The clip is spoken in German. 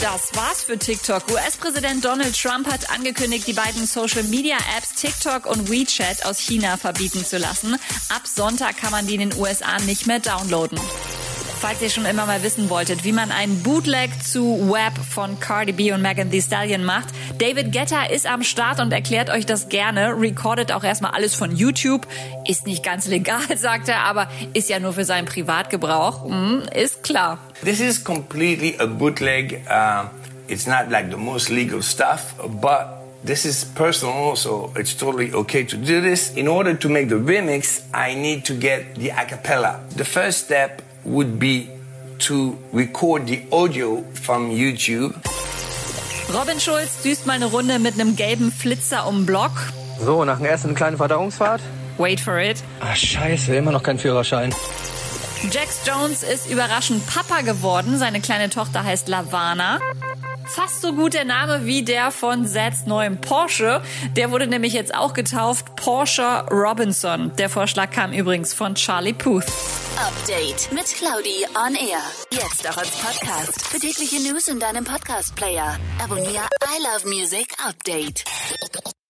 Das war's für TikTok. US-Präsident Donald Trump hat angekündigt, die beiden Social-Media-Apps TikTok und WeChat aus China verbieten zu lassen. Ab Sonntag kann man die in den USA nicht mehr downloaden. Falls ihr schon immer mal wissen wolltet, wie man einen Bootleg zu Web von Cardi B und Megan Thee Stallion macht, David Guetta ist am Start und erklärt euch das gerne. Recordet auch erstmal alles von YouTube. Ist nicht ganz legal, sagt er, aber ist ja nur für seinen Privatgebrauch. Hm, ist klar. This is completely a bootleg. Uh, it's not like the most legal stuff, but this is personal, so it's totally okay to do this. In order to make the remix, I need to get the acapella. The first step would be to record the audio from YouTube. Robin Schulz düst mal eine Runde mit einem gelben Flitzer um den Block. So, nach dem ersten eine kleine Verdauungsfahrt. Wait for it. Ah, scheiße, immer noch kein Führerschein. Jax Jones ist überraschend Papa geworden. Seine kleine Tochter heißt Lavana. Fast so gut der Name wie der von Zads neuem Porsche. Der wurde nämlich jetzt auch getauft Porsche Robinson. Der Vorschlag kam übrigens von Charlie Puth. Update mit Claudi on Air. Jetzt auch als Podcast. Für tägliche News in deinem Podcast-Player. Abonniere I Love Music Update.